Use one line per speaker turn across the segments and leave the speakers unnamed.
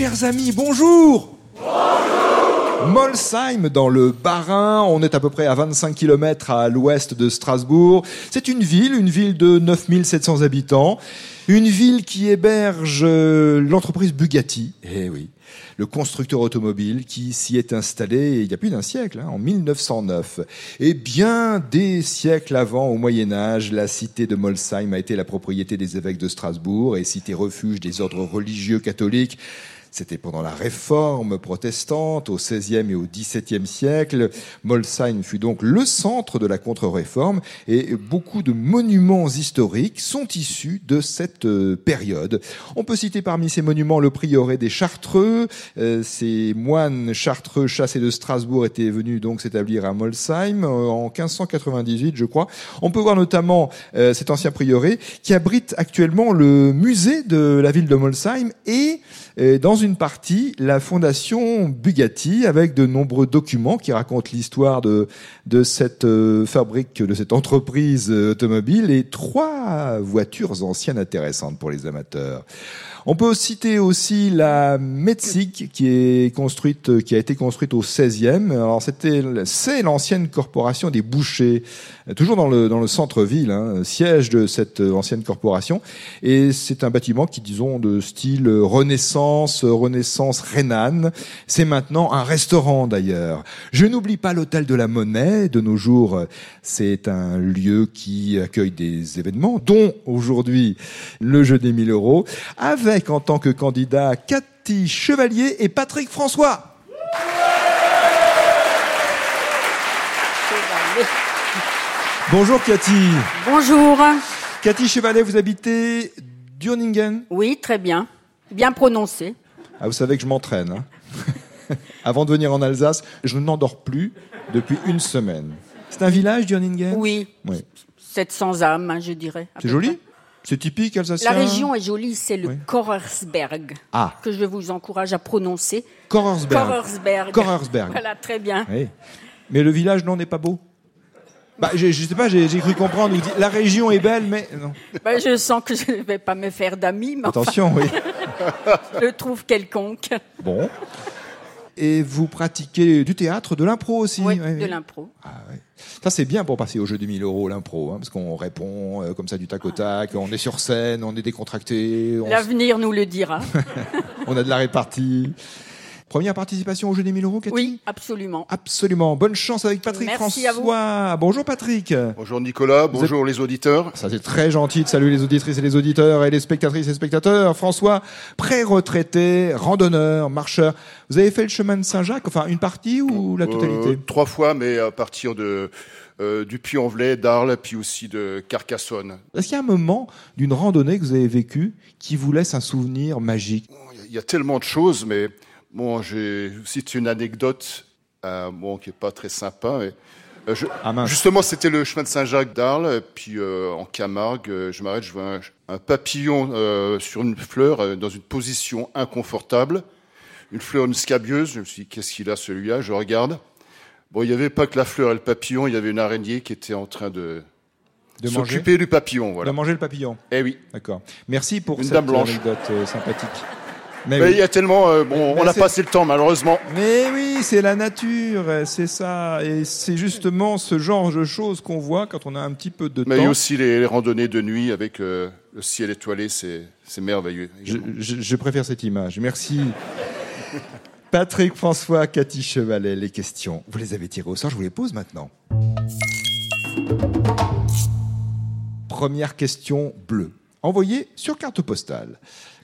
Chers amis, bonjour Bonjour Molsheim, dans le Bas-Rhin, on est à peu près à 25 km à l'ouest de Strasbourg. C'est une ville, une ville de 9700 habitants, une ville qui héberge euh, l'entreprise Bugatti. Eh oui le constructeur automobile qui s'y est installé il y a plus d'un siècle, hein, en 1909. Et bien des siècles avant, au Moyen Âge, la cité de Molsheim a été la propriété des évêques de Strasbourg et cité refuge des ordres religieux catholiques. C'était pendant la réforme protestante au XVIe et au XVIIe siècle. Molsheim fut donc le centre de la contre-réforme et beaucoup de monuments historiques sont issus de cette euh, période. On peut citer parmi ces monuments le prieuré des Chartreux. Euh, ces moines chartreux chassés de Strasbourg étaient venus donc s'établir à Molsheim euh, en 1598, je crois. On peut voir notamment cet ancien prieuré qui abrite actuellement le musée de la ville de Molsheim et dans une partie la fondation Bugatti avec de nombreux documents qui racontent l'histoire de, de cette euh, fabrique, de cette entreprise automobile et trois voitures anciennes intéressantes pour les amateurs. On peut citer aussi la Metzig qui est construite, qui a été construite au 16e. Alors c'était, c'est l'ancienne corporation des bouchers, toujours dans le, dans le centre-ville, hein, siège de cette ancienne corporation. Et c'est un bâtiment qui, disons, de style Renaissance, Renaissance rhénane. C'est maintenant un restaurant d'ailleurs. Je n'oublie pas l'hôtel de la Monnaie. De nos jours, c'est un lieu qui accueille des événements, dont aujourd'hui le jeu des 1000 euros, avec en tant que candidat Cathy Chevalier et Patrick François. Bonjour Cathy.
Bonjour.
Cathy Chevalier, vous habitez Durningen
Oui, très bien. Bien prononcé.
Ah, vous savez que je m'entraîne. Hein. Avant de venir en Alsace, je n'endors plus depuis une semaine. C'est un village, Durningen
Oui. oui. 700 âmes, hein, je dirais.
C'est joli c'est typique alsacien?
La région est jolie, c'est le oui.
ah.
que je vous encourage à prononcer.
Korersberg.
Korersberg. Voilà, très bien.
Mais le village, non, n'est pas beau? Bah, je, ne sais pas, j'ai cru comprendre. La région est belle, mais non.
Bah, je sens que je ne vais pas me faire d'amis.
Attention, oui.
je trouve quelconque.
Bon. Et vous pratiquez du théâtre, de l'impro aussi
Oui, de l'impro.
Ah, Ça, c'est bien pour passer au jeu des 1000 euros, l'impro, hein, parce qu'on répond euh, comme ça du tac au tac, on est sur scène, on est décontracté.
L'avenir nous le dira.
on a de la répartie. Première participation au jeu des 1000 euros, Cathy
Oui, absolument.
Absolument. Bonne chance avec Patrick
Merci
François. Bonjour Patrick.
Bonjour Nicolas, bonjour les auditeurs.
Ça c'est très gentil de saluer les auditrices et les auditeurs et les spectatrices et spectateurs. François, pré-retraité, randonneur, marcheur. Vous avez fait le chemin de Saint-Jacques, enfin une partie ou la euh, totalité
Trois fois, mais à partir de... Euh, du Puy-en-Velay, d'Arles, puis aussi de Carcassonne.
Est-ce qu'il y a un moment d'une randonnée que vous avez vécue qui vous laisse un souvenir magique?
Il y a tellement de choses, mais Bon, j'ai aussi une anecdote euh, bon, qui n'est pas très sympa. Mais, euh, ah, justement, c'était le chemin de Saint-Jacques d'Arles, puis euh, en Camargue, je m'arrête, je vois un, papillon sur une fleur dans une position inconfortable, une fleur une scabieuse. Je me suis dit, qu'est-ce qu'il a celui-là? Je regarde. Bon, il n'y avait pas que la fleur et le papillon, il y avait une araignée qui était en train de, de s'occuper du papillon. Voilà.
De manger le papillon?
Eh oui.
D'accord. Merci pour cette anecdote sympathique.
Mais, il y a tellement, euh, bon, on a passé le temps malheureusement.
Mais oui, c'est la nature, c'est ça, et c'est justement ce genre de choses qu'on voit quand on a un petit peu de
temps. Mais aussi les, randonnées de nuit avec euh, le ciel étoilé, c'est merveilleux.
Je, préfère cette image. Merci. Patrick François, Cathy Chevalet, les questions. Vous les avez tirées au sort, je vous les pose maintenant. Première question bleue. Envoyée sur carte postale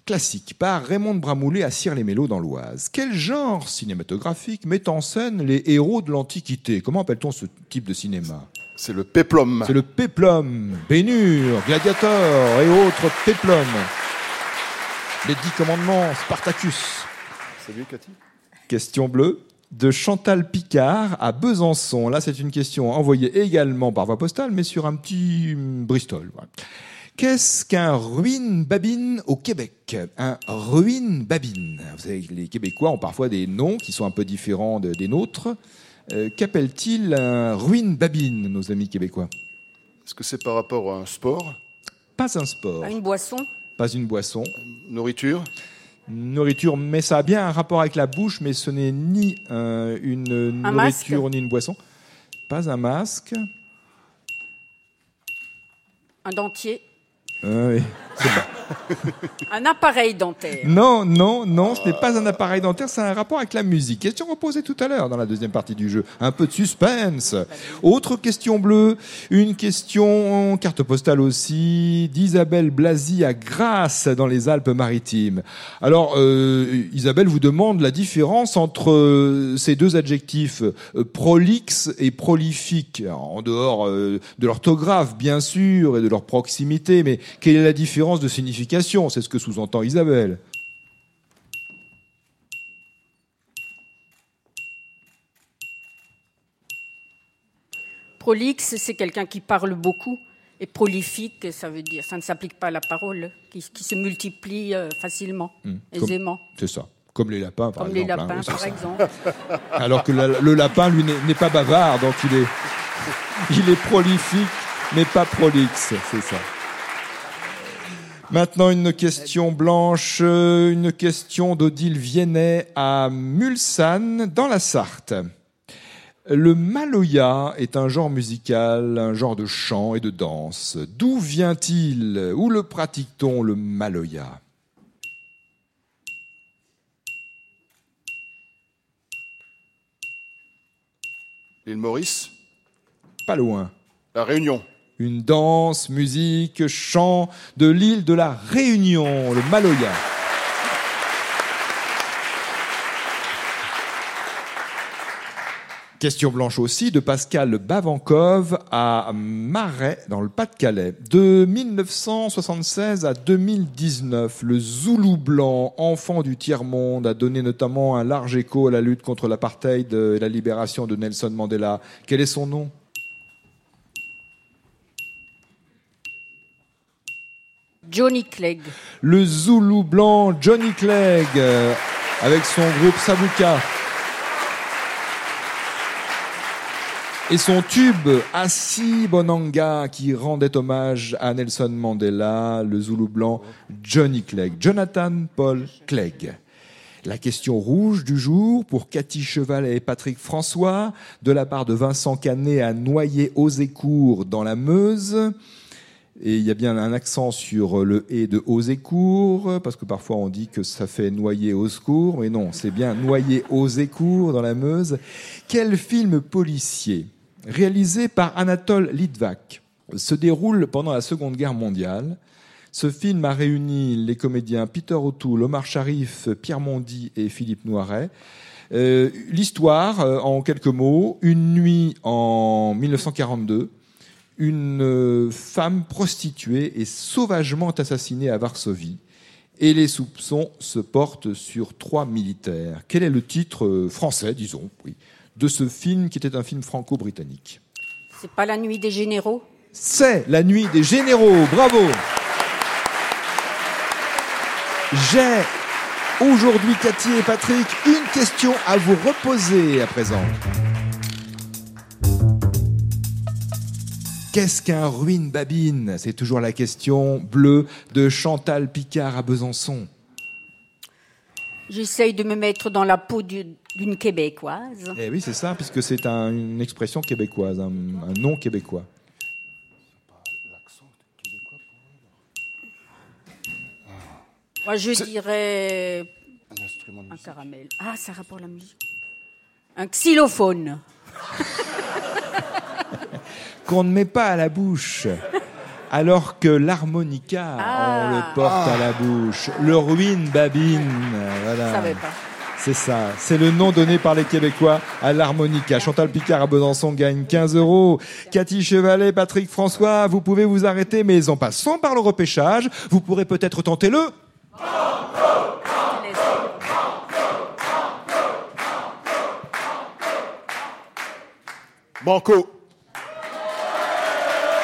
classique par Raymond Bramoulet à Cire-les-Mélos dans l'Oise. Quel genre cinématographique met en scène les héros de l'Antiquité? Comment appelle-t-on ce type de cinéma?
C'est le péplum.
C'est le péplum. Bénure, Gladiator et autres péplums. Les dix commandements, Spartacus.
Salut Cathy.
Question bleue de Chantal Picard à Besançon. Là, c'est une question envoyée également par voie postale, mais sur un petit Bristol. Qu'est-ce qu'un ruine-babine au Québec? Un ruine-babine. Vous savez, les Québécois ont parfois des noms qui sont un peu différents des nôtres. Euh, qu'appelle-t-il un ruine-babine, nos amis québécois?
Est-ce que c'est par rapport à un sport?
Pas un sport.
une boisson?
Pas une boisson.
Nourriture?
Nourriture, mais ça a bien un rapport avec la bouche, mais ce n'est ni euh, une nourriture ni une boisson. Pas un masque.
Un dentier?
Ah oui, c'est
un appareil dentaire.
Non, non, non, ce n'est pas un appareil dentaire, c'est un rapport avec la musique. Question reposée tout à l'heure dans la deuxième partie du jeu. Un peu de suspense. Autre question bleue, une question carte postale aussi, d'Isabelle Blasi à Grasse dans les Alpes-Maritimes. Alors, euh, Isabelle vous demande la différence entre euh, ces deux adjectifs, euh, prolixe et prolifique, en dehors de l'orthographe bien sûr et de leur proximité, mais quelle est la différence de signification c'est ce que sous-entend Isabelle.
Prolixe, c'est quelqu'un qui parle beaucoup. Et prolifique, ça veut dire, ça ne s'applique pas à la parole, qui, se multiplie euh, facilement, hmm. aisément.
C'est ça. Comme les lapins, par
Comme
exemple.
les lapins, par exemple.
Alors que le lapin, lui, n'est pas bavard, donc il est, il est prolifique, mais pas prolixe, c'est ça. Maintenant, une question blanche, une question d'Odile Viennet à Mulsanne, dans la Sarthe. Le maloya est un genre musical, un genre de chant et de danse. D'où vient-il? Où le pratique-t-on, le maloya?
L'île Maurice?
Pas loin.
La Réunion
une danse, musique, chant de l'île de la Réunion, le Maloya. Question blanche aussi de Pascal Bavankov à Marais, dans le Pas-de-Calais. De 1976 à 2019, le Zoulou blanc, enfant du tiers-monde, a donné notamment un large écho à la lutte contre l'apartheid et la libération de Nelson Mandela. Quel est son nom?
Johnny Clegg.
Le Zoulou blanc Johnny Clegg euh, avec son groupe Sabuka. Et son tube Assi Bonanga qui rendait hommage à Nelson Mandela, le Zoulou blanc Johnny Clegg. Jonathan Paul Clegg. La question rouge du jour pour Cathy Cheval et Patrick François, de la part de Vincent Canet à Noyer-aux-Écours dans la Meuse. Et il y a bien un accent sur le et de Hausécourt, parce que parfois on dit que ça fait noyer au secours, mais non, c'est bien noyer aux écours dans la Meuse. Quel film policier, réalisé par Anatole Litvak, se déroule pendant la Seconde Guerre mondiale? Ce film a réuni les comédiens Peter O'Toole, Omar Sharif, Pierre Mondy et Philippe Noiret. Euh, l'histoire, euh, en quelques mots, une nuit en 1942, une euh, femme prostituée est sauvagement assassinée à Varsovie et les soupçons se portent sur trois militaires. Quel est le titre euh, français, disons, oui, de ce film qui était un film franco-britannique
C'est pas La Nuit des Généraux?
C'est La Nuit des Généraux, bravo J'ai aujourd'hui, Cathy et Patrick, une question à vous reposer à présent. Qu'est-ce qu'un ruine babine? C'est toujours la question bleue de Chantal Picard à Besançon.
J'essaye de me mettre dans la peau d'une québécoise.
Eh oui, c'est ça, puisque c'est une expression québécoise, un, nom québécois.
Moi, je dirais un, un caramel. Ah, ça rapporte la musique. Un xylophone.
Qu'on ne met pas à la bouche. Alors que l'harmonica, on le ah. porte à la bouche. Le ruine babine, voilà. C'est ça. C'est le nom donné par les Québécois à l'harmonica. Chantal Picard à Besançon gagne 15 euros. Cathy Chevalet, Patrick François, vous pouvez vous arrêter, mais en passant par le repêchage, vous pourrez peut-être tenter le...
Banco.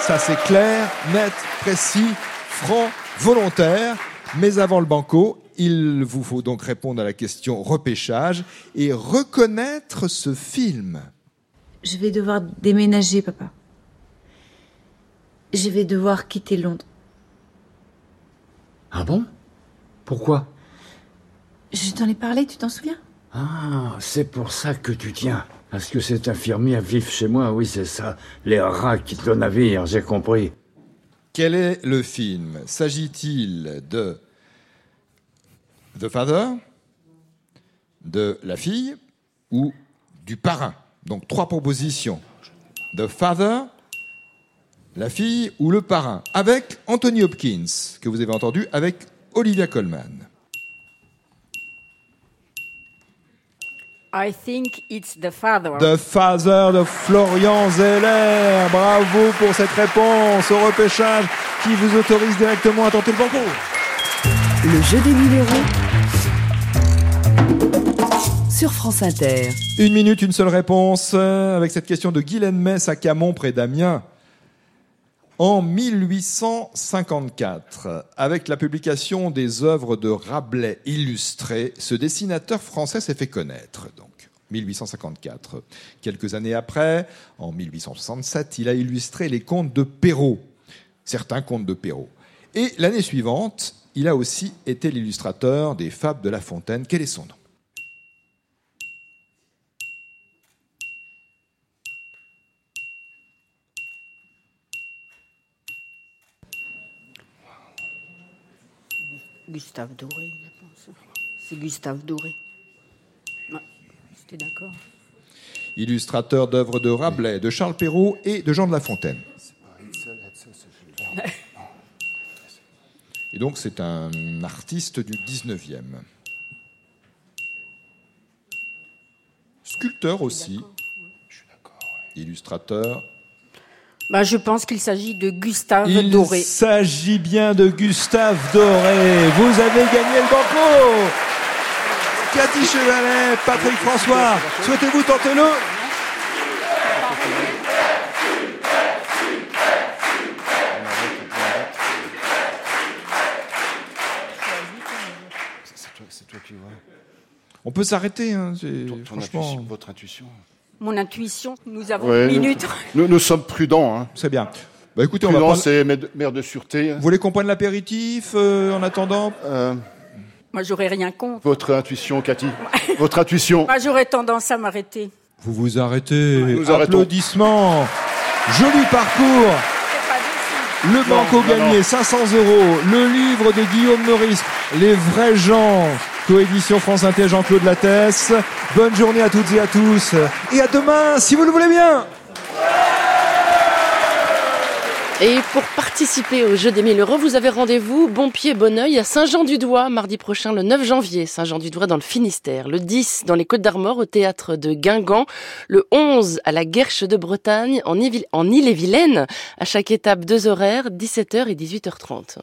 Ça c'est clair, net, précis, franc, volontaire. Mais avant le banco, il vous faut donc répondre à la question repêchage et reconnaître ce film.
Je vais devoir déménager, papa. Je vais devoir quitter Londres.
Ah bon? Pourquoi?
Je t'en ai parlé, tu t'en souviens?
Ah, c'est pour ça que tu tiens. Parce que cet infirmier vivre chez moi, oui, c'est ça. Les rats qui te navire, j'ai compris.
Quel est le film S'agit-il de The Father, de la fille ou du parrain? Donc trois propositions. The Father, la fille ou le parrain, avec Anthony Hopkins, que vous avez entendu, avec Olivia Colman.
I think it's the father.
The Father de Florian Zeller. Bravo pour cette réponse au repêchage qui vous autorise directement à tenter le banco.
Le jeu des 1000 euros sur France Inter.
Une minute, une seule réponse euh, avec cette question de Guylaine Metz à Camon près d'Amiens. En 1854, avec la publication des œuvres de Rabelais illustrées, ce dessinateur français s'est fait connaître. Donc, 1854. Quelques années après, en 1867, il a illustré les contes de Perrault, certains contes de Perrault. Et l'année suivante, il a aussi été l'illustrateur des Fables de La Fontaine. Quel est son nom?
Gustave Doré, je pense. C'est Gustave Doré. c'était d'accord.
Illustrateur d'œuvres de Rabelais, de Charles Perrault et de Jean de La Fontaine. Et donc c'est un artiste du 19e. Sculpteur aussi. Illustrateur
bah, je pense qu'il s'agit de Gustave Doré.
Il s'agit bien de Gustave Doré. Vous avez gagné le banco. Cathy Chevalet, Patrick François, souhaitez-vous tenter le? On peut s'arrêter, hein, franchement.
votre intuition
mon intuition. Nous avons une minute.
Nous, nous, sommes prudents. Hein.
C'est bien. Bah écoutez, on va prendre...
c'est maire de sûreté.
Vous voulez qu'on prenne l'apéritif euh, en attendant? Euh...
Moi, j'aurais rien contre.
Votre intuition, Cathy. Votre intuition.
Moi, j'aurais tendance à m'arrêter.
Vous vous arrêtez.
Nous
Applaudissements. Joli parcours. Le banco gagné, 500 euros. Le livre de Guillaume Maurice, Les vrais gens. Coédition France Inter, Jean-Claude Lattès. Bonne journée à toutes et à tous. Et à demain, si vous le voulez bien.
Et pour participer au jeu des 1000 euros, vous avez rendez-vous bon pied, bon oeil à Saint-Jean-du-Doigt, mardi prochain, le 9 janvier. Saint-Jean-du-Doigt dans le Finistère. Le 10 dans les Côtes d'Armor au théâtre de Guingamp. Le 11 à la Guerche de Bretagne en Ille-et-Vilaine. À chaque étape, deux horaires, 17h et 18h30.